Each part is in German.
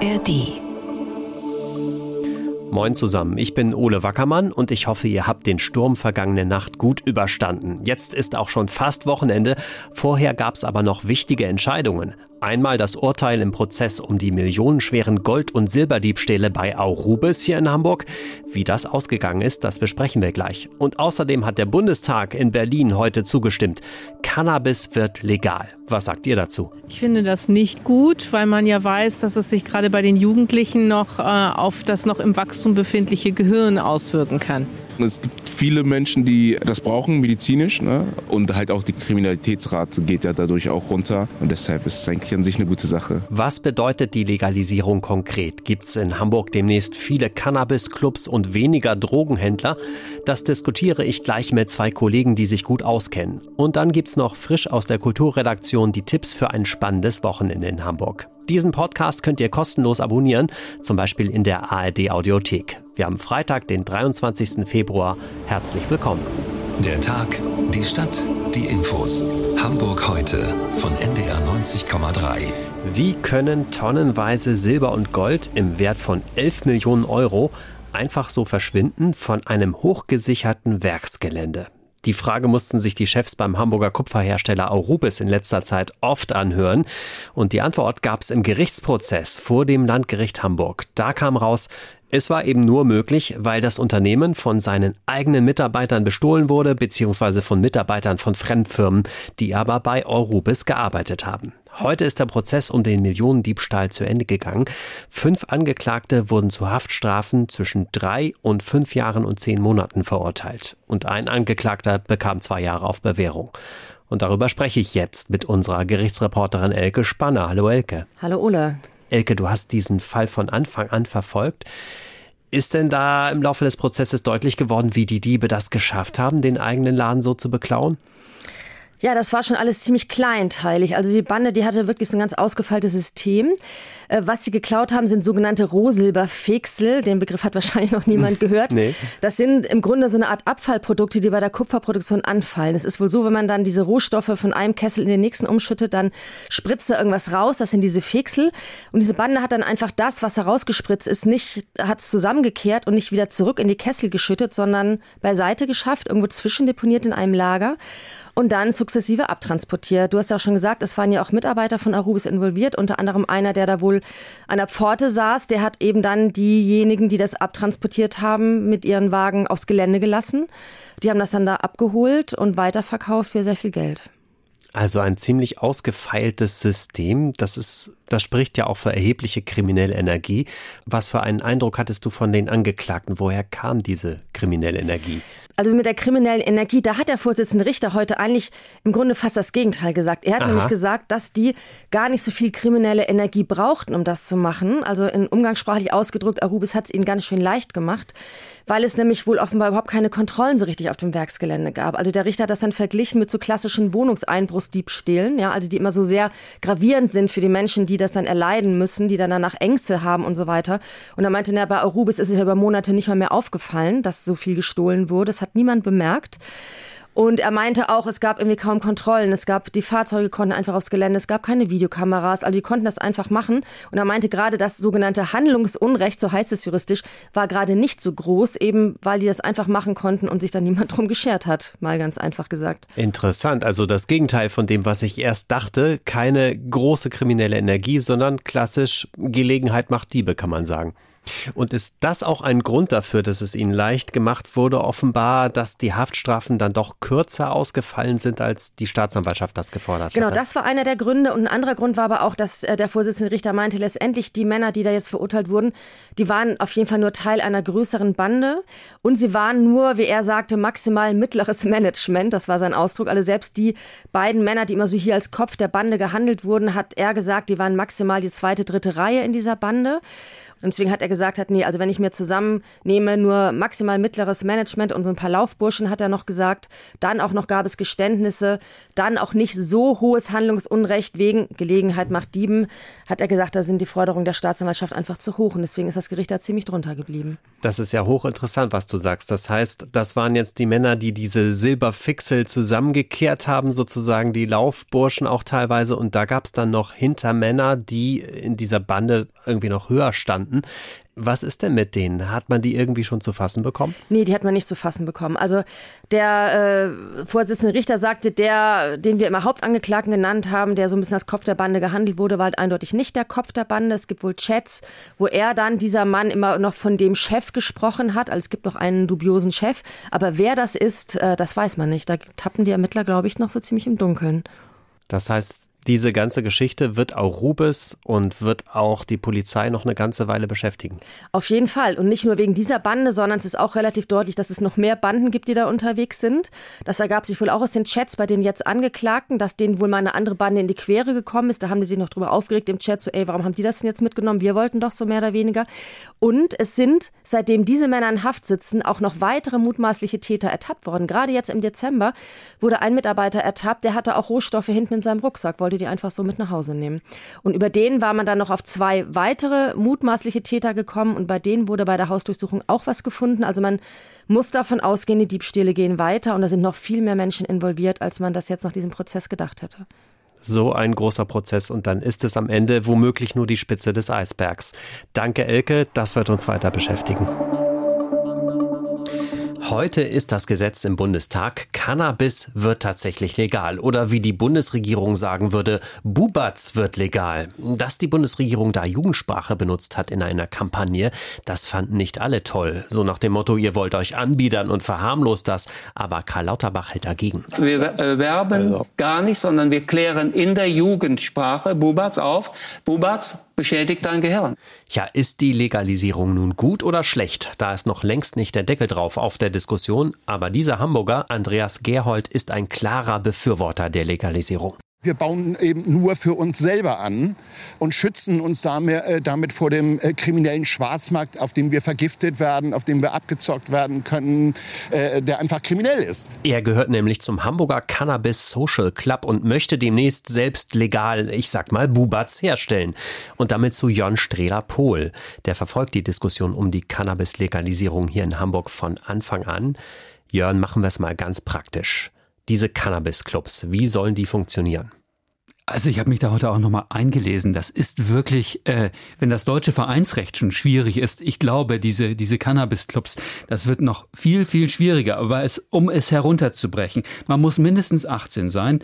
ARD. Moin zusammen, ich bin Ole Wackermann und ich hoffe, ihr habt den Sturm vergangene Nacht gut überstanden. Jetzt ist auch schon fast Wochenende, vorher gab es aber noch wichtige Entscheidungen. Einmal das Urteil im Prozess um die millionenschweren Gold- und Silberdiebstähle bei Aurubis hier in Hamburg. Wie das ausgegangen ist, das besprechen wir gleich. Und außerdem hat der Bundestag in Berlin heute zugestimmt. Cannabis wird legal. Was sagt ihr dazu? Ich finde das nicht gut, weil man ja weiß, dass es sich gerade bei den Jugendlichen noch äh, auf das noch im Wachstum befindliche Gehirn auswirken kann. Es gibt viele Menschen, die das brauchen, medizinisch. Ne? Und halt auch die Kriminalitätsrate geht ja dadurch auch runter. Und deshalb ist es eigentlich an sich eine gute Sache. Was bedeutet die Legalisierung konkret? Gibt es in Hamburg demnächst viele Cannabis-Clubs und weniger Drogenhändler? Das diskutiere ich gleich mit zwei Kollegen, die sich gut auskennen. Und dann gibt es noch frisch aus der Kulturredaktion die Tipps für ein spannendes Wochenende in Hamburg. Diesen Podcast könnt ihr kostenlos abonnieren, zum Beispiel in der ARD Audiothek. Wir haben Freitag, den 23. Februar. Herzlich willkommen. Der Tag, die Stadt, die Infos. Hamburg heute von NDR 90,3. Wie können tonnenweise Silber und Gold im Wert von 11 Millionen Euro einfach so verschwinden von einem hochgesicherten Werksgelände? Die Frage mussten sich die Chefs beim Hamburger Kupferhersteller Aurubis in letzter Zeit oft anhören. Und die Antwort gab es im Gerichtsprozess vor dem Landgericht Hamburg. Da kam raus, es war eben nur möglich, weil das Unternehmen von seinen eigenen Mitarbeitern bestohlen wurde, beziehungsweise von Mitarbeitern von Fremdfirmen, die aber bei Eurubis gearbeitet haben. Heute ist der Prozess um den Millionendiebstahl zu Ende gegangen. Fünf Angeklagte wurden zu Haftstrafen zwischen drei und fünf Jahren und zehn Monaten verurteilt. Und ein Angeklagter bekam zwei Jahre auf Bewährung. Und darüber spreche ich jetzt mit unserer Gerichtsreporterin Elke Spanner. Hallo Elke. Hallo Ole. Elke, du hast diesen Fall von Anfang an verfolgt. Ist denn da im Laufe des Prozesses deutlich geworden, wie die Diebe das geschafft haben, den eigenen Laden so zu beklauen? Ja, das war schon alles ziemlich kleinteilig. Also die Bande, die hatte wirklich so ein ganz ausgefeiltes System. Äh, was sie geklaut haben, sind sogenannte Rohsilberfeksel. Den Begriff hat wahrscheinlich noch niemand gehört. nee. Das sind im Grunde so eine Art Abfallprodukte, die bei der Kupferproduktion anfallen. Es ist wohl so, wenn man dann diese Rohstoffe von einem Kessel in den nächsten umschüttet, dann spritzt da irgendwas raus. Das sind diese Feksel. Und diese Bande hat dann einfach das, was herausgespritzt ist, nicht, hat es zusammengekehrt und nicht wieder zurück in die Kessel geschüttet, sondern beiseite geschafft, irgendwo zwischendeponiert in einem Lager und dann sukzessive abtransportiert. Du hast ja auch schon gesagt, es waren ja auch Mitarbeiter von Arubis involviert, unter anderem einer, der da wohl an der Pforte saß, der hat eben dann diejenigen, die das abtransportiert haben, mit ihren Wagen aufs Gelände gelassen. Die haben das dann da abgeholt und weiterverkauft für sehr viel Geld. Also ein ziemlich ausgefeiltes System. Das ist, das spricht ja auch für erhebliche kriminelle Energie. Was für einen Eindruck hattest du von den Angeklagten? Woher kam diese kriminelle Energie? Also mit der kriminellen Energie, da hat der Vorsitzende Richter heute eigentlich im Grunde fast das Gegenteil gesagt. Er hat Aha. nämlich gesagt, dass die gar nicht so viel kriminelle Energie brauchten, um das zu machen. Also in umgangssprachlich ausgedrückt, Arubis hat es ihnen ganz schön leicht gemacht weil es nämlich wohl offenbar überhaupt keine Kontrollen so richtig auf dem Werksgelände gab. Also der Richter hat das dann verglichen mit so klassischen Wohnungseinbruchsdiebstählen, ja, also die immer so sehr gravierend sind für die Menschen, die das dann erleiden müssen, die dann danach Ängste haben und so weiter. Und er meinte, na, bei Arubis ist es ja über Monate nicht mal mehr aufgefallen, dass so viel gestohlen wurde. Das hat niemand bemerkt. Und er meinte auch, es gab irgendwie kaum Kontrollen. Es gab, die Fahrzeuge konnten einfach aufs Gelände, es gab keine Videokameras, also die konnten das einfach machen. Und er meinte gerade, das sogenannte Handlungsunrecht, so heißt es juristisch, war gerade nicht so groß, eben weil die das einfach machen konnten und sich dann niemand drum geschert hat, mal ganz einfach gesagt. Interessant, also das Gegenteil von dem, was ich erst dachte, keine große kriminelle Energie, sondern klassisch Gelegenheit macht Diebe, kann man sagen. Und ist das auch ein Grund dafür, dass es Ihnen leicht gemacht wurde, offenbar, dass die Haftstrafen dann doch kürzer ausgefallen sind, als die Staatsanwaltschaft das gefordert genau, hatte? Genau, das war einer der Gründe. Und ein anderer Grund war aber auch, dass äh, der Vorsitzende Richter meinte, letztendlich die Männer, die da jetzt verurteilt wurden, die waren auf jeden Fall nur Teil einer größeren Bande. Und sie waren nur, wie er sagte, maximal mittleres Management. Das war sein Ausdruck. Also selbst die beiden Männer, die immer so hier als Kopf der Bande gehandelt wurden, hat er gesagt, die waren maximal die zweite, dritte Reihe in dieser Bande. Und deswegen hat er gesagt hat, nee, also wenn ich mir zusammennehme, nur maximal mittleres Management und so ein paar Laufburschen, hat er noch gesagt, dann auch noch gab es Geständnisse, dann auch nicht so hohes Handlungsunrecht wegen Gelegenheit macht Dieben, hat er gesagt, da sind die Forderungen der Staatsanwaltschaft einfach zu hoch und deswegen ist das Gericht da ziemlich drunter geblieben. Das ist ja hochinteressant, was du sagst. Das heißt, das waren jetzt die Männer, die diese Silberfixel zusammengekehrt haben, sozusagen die Laufburschen auch teilweise und da gab es dann noch Hintermänner, die in dieser Bande irgendwie noch höher standen. Was ist denn mit denen? Hat man die irgendwie schon zu fassen bekommen? Nee, die hat man nicht zu fassen bekommen. Also der äh, Vorsitzende Richter sagte, der, den wir immer Hauptangeklagten genannt haben, der so ein bisschen als Kopf der Bande gehandelt wurde, war halt eindeutig nicht der Kopf der Bande. Es gibt wohl Chats, wo er dann, dieser Mann, immer noch von dem Chef gesprochen hat. Also es gibt noch einen dubiosen Chef. Aber wer das ist, äh, das weiß man nicht. Da tappen die Ermittler, glaube ich, noch so ziemlich im Dunkeln. Das heißt, diese ganze Geschichte wird auch Rubes und wird auch die Polizei noch eine ganze Weile beschäftigen. Auf jeden Fall. Und nicht nur wegen dieser Bande, sondern es ist auch relativ deutlich, dass es noch mehr Banden gibt, die da unterwegs sind. Das ergab sich wohl auch aus den Chats bei den jetzt Angeklagten, dass denen wohl mal eine andere Bande in die Quere gekommen ist. Da haben die sich noch drüber aufgeregt im Chat, so, ey, warum haben die das denn jetzt mitgenommen? Wir wollten doch so mehr oder weniger. Und es sind, seitdem diese Männer in Haft sitzen, auch noch weitere mutmaßliche Täter ertappt worden. Gerade jetzt im Dezember wurde ein Mitarbeiter ertappt, der hatte auch Rohstoffe hinten in seinem Rucksack, wollte die einfach so mit nach Hause nehmen. Und über den war man dann noch auf zwei weitere mutmaßliche Täter gekommen und bei denen wurde bei der Hausdurchsuchung auch was gefunden. Also man muss davon ausgehen, die Diebstähle gehen weiter und da sind noch viel mehr Menschen involviert, als man das jetzt nach diesem Prozess gedacht hätte. So ein großer Prozess und dann ist es am Ende womöglich nur die Spitze des Eisbergs. Danke, Elke, das wird uns weiter beschäftigen. Heute ist das Gesetz im Bundestag. Cannabis wird tatsächlich legal. Oder wie die Bundesregierung sagen würde, Bubatz wird legal. Dass die Bundesregierung da Jugendsprache benutzt hat in einer Kampagne, das fanden nicht alle toll. So nach dem Motto, ihr wollt euch anbiedern und verharmlost das. Aber Karl Lauterbach hält dagegen. Wir äh, werben also. gar nicht, sondern wir klären in der Jugendsprache Bubatz auf. Bubatz beschädigt dein Gehirn. Ja, ist die Legalisierung nun gut oder schlecht? Da ist noch längst nicht der Deckel drauf auf der Diskussion, aber dieser Hamburger, Andreas Gerhold, ist ein klarer Befürworter der Legalisierung. Wir bauen eben nur für uns selber an und schützen uns äh, damit, vor dem äh, kriminellen Schwarzmarkt, auf dem wir vergiftet werden, auf dem wir abgezockt werden können, äh, der einfach kriminell ist. Er gehört nämlich zum Hamburger Cannabis Social Club und möchte demnächst selbst legal, ich sag mal, Bubatz herstellen. Und damit zu Jon Strehler-Pohl. Der verfolgt die Diskussion um die Cannabis-Legalisierung hier in Hamburg von Anfang an. Jörn, machen wir es mal ganz praktisch diese Cannabis-Clubs? Wie sollen die funktionieren? Also ich habe mich da heute auch nochmal eingelesen. Das ist wirklich, äh, wenn das deutsche Vereinsrecht schon schwierig ist, ich glaube, diese, diese Cannabis-Clubs, das wird noch viel, viel schwieriger. Aber es, um es herunterzubrechen, man muss mindestens 18 sein.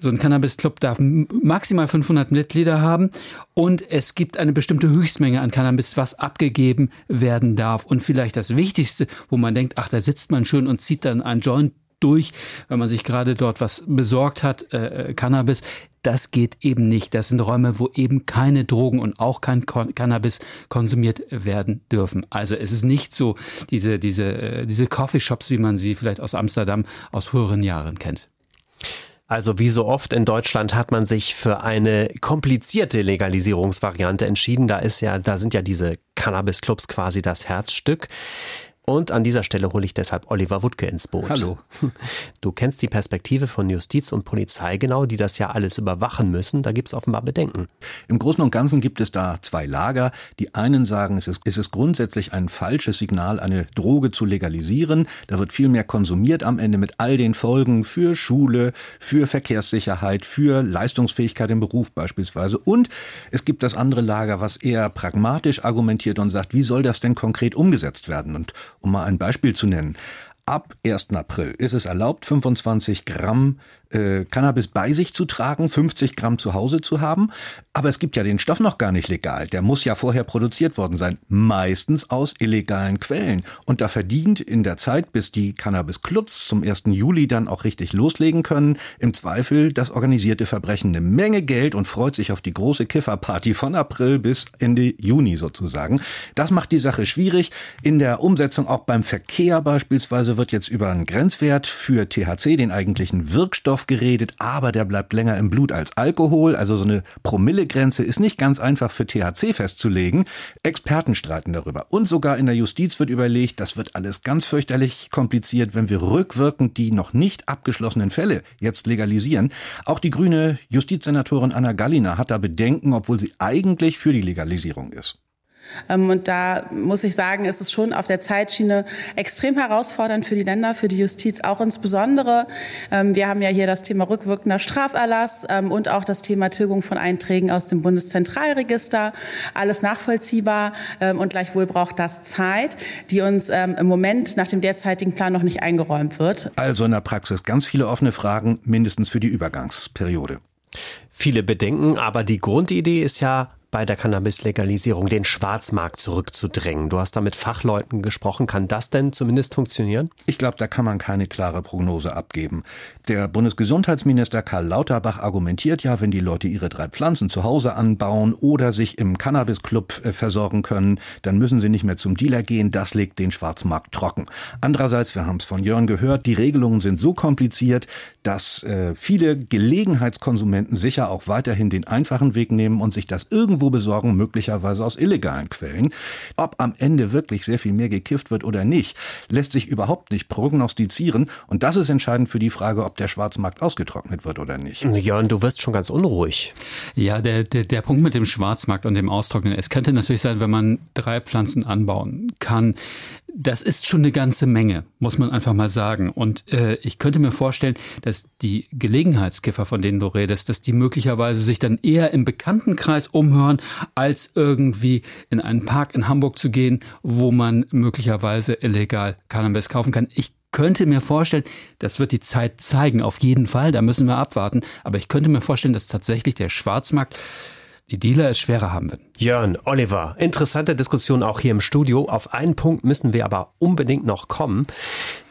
So ein Cannabis-Club darf maximal 500 Mitglieder haben und es gibt eine bestimmte Höchstmenge an Cannabis, was abgegeben werden darf. Und vielleicht das Wichtigste, wo man denkt, ach, da sitzt man schön und zieht dann ein Joint durch, wenn man sich gerade dort was besorgt hat, äh, äh, Cannabis. Das geht eben nicht. Das sind Räume, wo eben keine Drogen und auch kein Cannabis konsumiert werden dürfen. Also es ist nicht so diese, diese, äh, diese Coffeeshops, wie man sie vielleicht aus Amsterdam aus früheren Jahren kennt. Also wie so oft in Deutschland hat man sich für eine komplizierte Legalisierungsvariante entschieden. Da ist ja, da sind ja diese Cannabis-Clubs quasi das Herzstück. Und an dieser Stelle hole ich deshalb Oliver Wuttke ins Boot. Hallo. Du kennst die Perspektive von Justiz und Polizei genau, die das ja alles überwachen müssen. Da gibt es offenbar Bedenken. Im Großen und Ganzen gibt es da zwei Lager. Die einen sagen, es ist, es ist grundsätzlich ein falsches Signal, eine Droge zu legalisieren. Da wird viel mehr konsumiert am Ende mit all den Folgen für Schule, für Verkehrssicherheit, für Leistungsfähigkeit im Beruf beispielsweise. Und es gibt das andere Lager, was eher pragmatisch argumentiert und sagt, wie soll das denn konkret umgesetzt werden? Und um mal ein Beispiel zu nennen. Ab 1. April ist es erlaubt, 25 Gramm äh, Cannabis bei sich zu tragen, 50 Gramm zu Hause zu haben. Aber es gibt ja den Stoff noch gar nicht legal. Der muss ja vorher produziert worden sein. Meistens aus illegalen Quellen. Und da verdient in der Zeit, bis die Cannabis-Clubs zum 1. Juli dann auch richtig loslegen können, im Zweifel das organisierte Verbrechen eine Menge Geld und freut sich auf die große Kifferparty von April bis Ende Juni sozusagen. Das macht die Sache schwierig. In der Umsetzung auch beim Verkehr beispielsweise wird jetzt über einen Grenzwert für THC, den eigentlichen Wirkstoff, geredet, aber der bleibt länger im Blut als Alkohol. Also so eine Promillegrenze ist nicht ganz einfach für THC festzulegen. Experten streiten darüber. Und sogar in der Justiz wird überlegt, das wird alles ganz fürchterlich kompliziert, wenn wir rückwirkend die noch nicht abgeschlossenen Fälle jetzt legalisieren. Auch die grüne Justizsenatorin Anna Gallina hat da Bedenken, obwohl sie eigentlich für die Legalisierung ist. Ähm, und da muss ich sagen, ist es schon auf der Zeitschiene extrem herausfordernd für die Länder, für die Justiz auch insbesondere. Ähm, wir haben ja hier das Thema rückwirkender Straferlass ähm, und auch das Thema Tilgung von Einträgen aus dem Bundeszentralregister. Alles nachvollziehbar und gleichwohl braucht das Zeit, die uns im Moment nach dem derzeitigen Plan noch nicht eingeräumt wird. Also in der Praxis ganz viele offene Fragen, mindestens für die Übergangsperiode. Viele Bedenken, aber die Grundidee ist ja bei der Cannabis-Legalisierung den Schwarzmarkt zurückzudrängen. Du hast da mit Fachleuten gesprochen. Kann das denn zumindest funktionieren? Ich glaube, da kann man keine klare Prognose abgeben. Der Bundesgesundheitsminister Karl Lauterbach argumentiert ja, wenn die Leute ihre drei Pflanzen zu Hause anbauen oder sich im Cannabis-Club äh, versorgen können, dann müssen sie nicht mehr zum Dealer gehen. Das legt den Schwarzmarkt trocken. Andererseits, wir haben es von Jörn gehört, die Regelungen sind so kompliziert, dass äh, viele Gelegenheitskonsumenten sicher auch weiterhin den einfachen Weg nehmen und sich das irgendwo irgendwo besorgen, möglicherweise aus illegalen Quellen. Ob am Ende wirklich sehr viel mehr gekifft wird oder nicht, lässt sich überhaupt nicht prognostizieren. Und das ist entscheidend für die Frage, ob der Schwarzmarkt ausgetrocknet wird oder nicht. Jörn, du wirst schon ganz unruhig. Ja, der, der, der Punkt mit dem Schwarzmarkt und dem Austrocknen, es könnte natürlich sein, wenn man drei Pflanzen anbauen kann, das ist schon eine ganze Menge, muss man einfach mal sagen. Und äh, ich könnte mir vorstellen, dass die Gelegenheitskiffer, von denen du redest, dass die möglicherweise sich dann eher im Bekanntenkreis umhören, als irgendwie in einen Park in Hamburg zu gehen, wo man möglicherweise illegal Cannabis kaufen kann. Ich könnte mir vorstellen, das wird die Zeit zeigen, auf jeden Fall, da müssen wir abwarten. Aber ich könnte mir vorstellen, dass tatsächlich der Schwarzmarkt die Dealer es schwerer haben werden. Jörn, Oliver, interessante Diskussion auch hier im Studio. Auf einen Punkt müssen wir aber unbedingt noch kommen.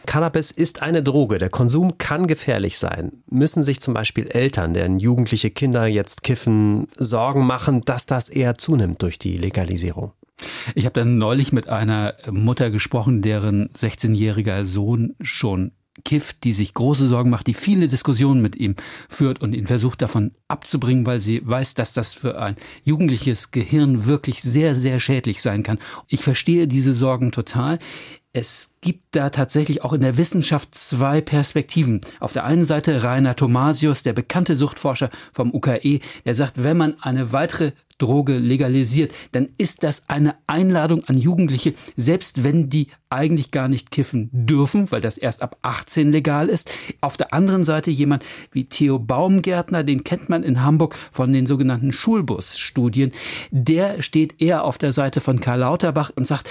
Cannabis ist eine Droge. Der Konsum kann gefährlich sein. Müssen sich zum Beispiel Eltern, deren jugendliche Kinder jetzt kiffen, Sorgen machen, dass das eher zunimmt durch die Legalisierung? Ich habe dann neulich mit einer Mutter gesprochen, deren 16-jähriger Sohn schon kifft, die sich große Sorgen macht, die viele Diskussionen mit ihm führt und ihn versucht davon abzubringen, weil sie weiß, dass das für ein jugendliches Gehirn wirklich sehr, sehr schädlich sein kann. Ich verstehe diese Sorgen total. Es gibt da tatsächlich auch in der Wissenschaft zwei Perspektiven. Auf der einen Seite Rainer Thomasius, der bekannte Suchtforscher vom UKE, der sagt, wenn man eine weitere Droge legalisiert, dann ist das eine Einladung an Jugendliche, selbst wenn die eigentlich gar nicht kiffen dürfen, weil das erst ab 18 legal ist. Auf der anderen Seite jemand wie Theo Baumgärtner, den kennt man in Hamburg von den sogenannten Schulbus-Studien. Der steht eher auf der Seite von Karl Lauterbach und sagt,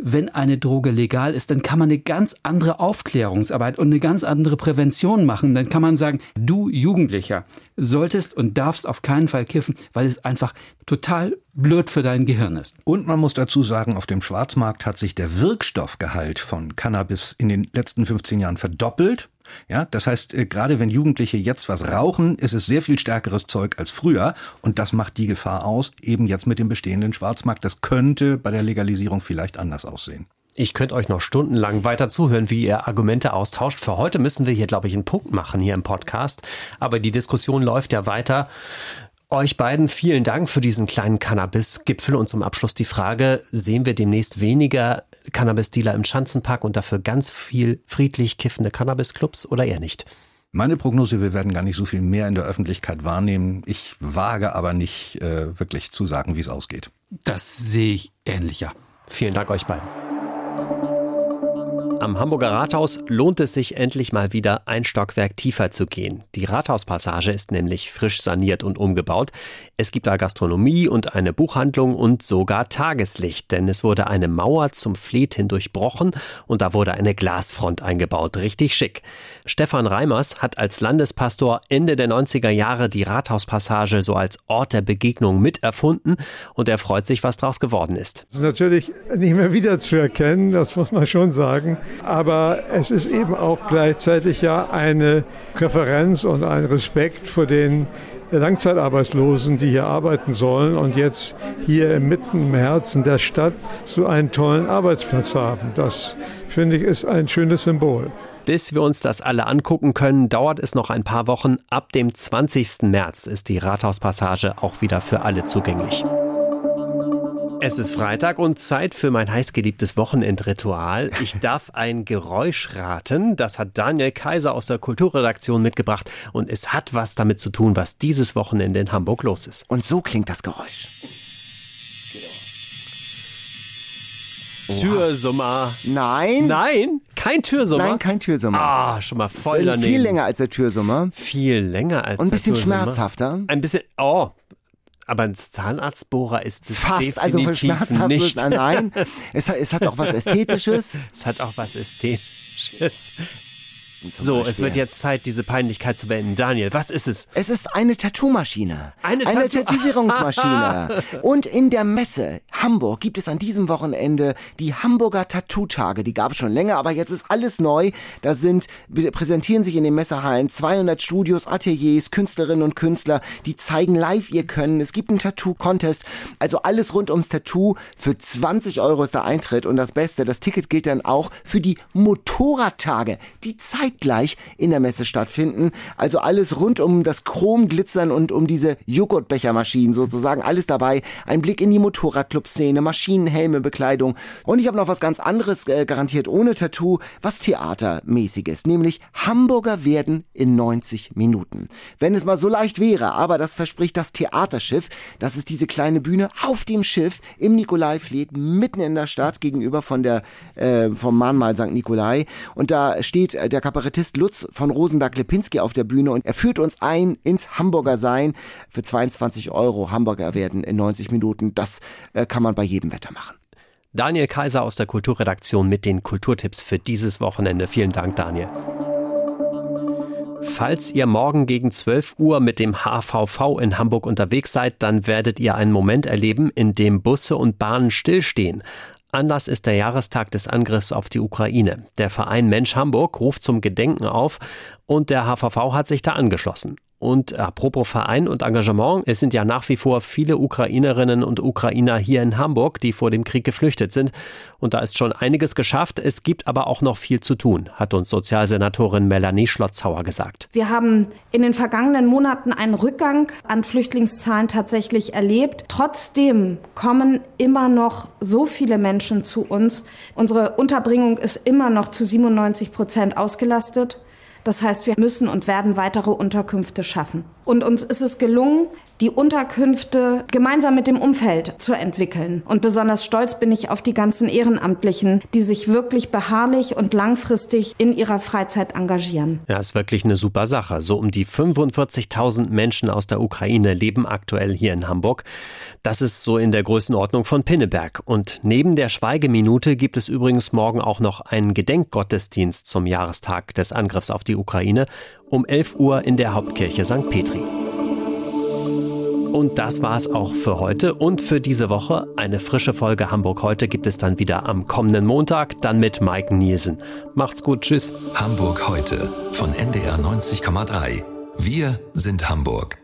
wenn eine Droge legal ist, dann kann man eine ganz andere Aufklärungsarbeit und eine ganz andere Prävention machen. Dann kann man sagen, du Jugendlicher solltest und darfst auf keinen Fall kiffen, weil es einfach total blöd für dein Gehirn ist. Und man muss dazu sagen, auf dem Schwarzmarkt hat sich der Wirkstoffgehalt von Cannabis in den letzten 15 Jahren verdoppelt. Ja, das heißt, äh, gerade wenn Jugendliche jetzt was rauchen, ist es sehr viel stärkeres Zeug als früher und das macht die Gefahr aus, eben jetzt mit dem bestehenden Schwarzmarkt. Das könnte bei der Legalisierung vielleicht anders aussehen. Ich könnte euch noch stundenlang weiter zuhören, wie ihr Argumente austauscht. Für heute müssen wir hier, glaube ich, einen Punkt machen hier im Podcast. Aber die Diskussion läuft ja weiter. Euch beiden vielen Dank für diesen kleinen Cannabis-Gipfel und zum Abschluss die Frage, sehen wir demnächst weniger Cannabis-Dealer im Schanzenpark und dafür ganz viel friedlich kiffende Cannabis-Clubs oder eher nicht? Meine Prognose, wir werden gar nicht so viel mehr in der Öffentlichkeit wahrnehmen. Ich wage aber nicht äh, wirklich zu sagen, wie es ausgeht. Das sehe ich ähnlicher. Vielen Dank euch beiden. Am Hamburger Rathaus lohnt es sich endlich mal wieder ein Stockwerk tiefer zu gehen. Die Rathauspassage ist nämlich frisch saniert und umgebaut. Es gibt da Gastronomie und eine Buchhandlung und sogar Tageslicht, denn es wurde eine Mauer zum Fleet hin durchbrochen und da wurde eine Glasfront eingebaut. Richtig schick. Stefan Reimers hat als Landespastor Ende der 90er Jahre die Rathauspassage so als Ort der Begegnung miterfunden und er freut sich, was daraus geworden ist. Das ist natürlich nicht mehr wiederzuerkennen, das muss man schon sagen. Aber es ist eben auch gleichzeitig ja eine Referenz und ein Respekt vor den Langzeitarbeitslosen, die hier arbeiten sollen und jetzt hier mitten im Herzen der Stadt so einen tollen Arbeitsplatz haben. Das finde ich ist ein schönes Symbol. Bis wir uns das alle angucken können, dauert es noch ein paar Wochen. Ab dem 20. März ist die Rathauspassage auch wieder für alle zugänglich. Es ist Freitag und Zeit für mein heißgeliebtes Wochenendritual. Ich darf ein Geräusch raten. Das hat Daniel Kaiser aus der Kulturredaktion mitgebracht und es hat was damit zu tun, was dieses Wochenende in Hamburg los ist. Und so klingt das Geräusch. Türsummer. Nein. Nein, kein Türsummer. Nein, kein Türsummer. Ah, schon mal voll daneben. Viel länger als der Türsummer. Viel länger als Und ein bisschen der Türsummer. schmerzhafter. Ein bisschen, oh. Aber ein Zahnarztbohrer ist es Fast, also definitiv schmerzhaft nicht. ist- nein. Es, hat- es hat auch was Ästhetisches. es hat auch was Ästhetisches. Zum So, Beispiel. es wird jetzt Zeit, diese Peinlichkeit zu beenden. Daniel, was ist es? Es ist eine Tattoo-Maschine. Eine eine Tattoo- Tätowierungsmaschine. Und in der Messe Hamburg gibt es an diesem Wochenende die Hamburger Tattoo-Tage. Die gab es schon länger, aber jetzt ist alles neu. Da sind, präsentieren sich in den Messehallen 200 Studios, Ateliers, Künstlerinnen und Künstler, die zeigen live ihr Können. Es gibt einen Tattoo-Contest. Also alles rund ums Tattoo. Für 20 Euro ist der Eintritt. Und das Beste, das Ticket gilt dann auch für die Motorradtage, die zeitgleich in der Messe stattfinden. Also alles rund um das Chromglitzern und um diese Joghurtbechermaschinen sozusagen. Alles dabei. Ein Blick in die Motorradclub-Szene, Maschinen, Helme, Bekleidung. Und ich habe noch was ganz anderes äh, garantiert ohne Tattoo, was Theatermäßiges, nämlich Hamburger werden in 90 Minuten. Wenn es mal so leicht wäre, aber das verspricht das Theaterschiff. Das ist diese kleine Bühne auf dem Schiff im Nikolaifleet, mitten in der Stadt gegenüber von der, äh, vom Mahnmal St. Nikolai. Und da steht äh, der Kabarettist Lutz von Rosenberg-Lepinski auf der Bühne und er führt uns ein ins Hamburger Sein für 22 Euro. Hamburger werden in 90 Minuten. Das äh, kann man bei jedem Wetter machen. Daniel Kaiser aus der Kulturredaktion mit den Kulturtipps für dieses Wochenende. Vielen Dank, Daniel. Falls ihr morgen gegen 12 Uhr mit dem HVV in Hamburg unterwegs seid, dann werdet ihr einen Moment erleben, in dem Busse und Bahnen stillstehen. Anlass ist der Jahrestag des Angriffs auf die Ukraine. Der Verein Mensch Hamburg ruft zum Gedenken auf und der HVV hat sich da angeschlossen. Und apropos Verein und Engagement, es sind ja nach wie vor viele Ukrainerinnen und Ukrainer hier in Hamburg, die vor dem Krieg geflüchtet sind. Und da ist schon einiges geschafft. Es gibt aber auch noch viel zu tun, hat uns Sozialsenatorin Melanie Schlotzhauer gesagt. Wir haben in den vergangenen Monaten einen Rückgang an Flüchtlingszahlen tatsächlich erlebt. Trotzdem kommen immer noch so viele Menschen zu uns. Unsere Unterbringung ist immer noch zu 97 Prozent ausgelastet. Das heißt, wir müssen und werden weitere Unterkünfte schaffen. Und uns ist es gelungen, die Unterkünfte gemeinsam mit dem Umfeld zu entwickeln. Und besonders stolz bin ich auf die ganzen Ehrenamtlichen, die sich wirklich beharrlich und langfristig in ihrer Freizeit engagieren. Ja, ist wirklich eine super Sache. So um die 45.000 Menschen aus der Ukraine leben aktuell hier in Hamburg. Das ist so in der Größenordnung von Pinneberg. Und neben der Schweigeminute gibt es übrigens morgen auch noch einen Gedenkgottesdienst zum Jahrestag des Angriffs auf die Ukraine um 11 Uhr in der Hauptkirche St. Petri. Und das war's auch für heute und für diese Woche. Eine frische Folge Hamburg heute gibt es dann wieder am kommenden Montag, dann mit Mike Nielsen. Macht's gut, tschüss. Hamburg heute von NDR 90,3. Wir sind Hamburg.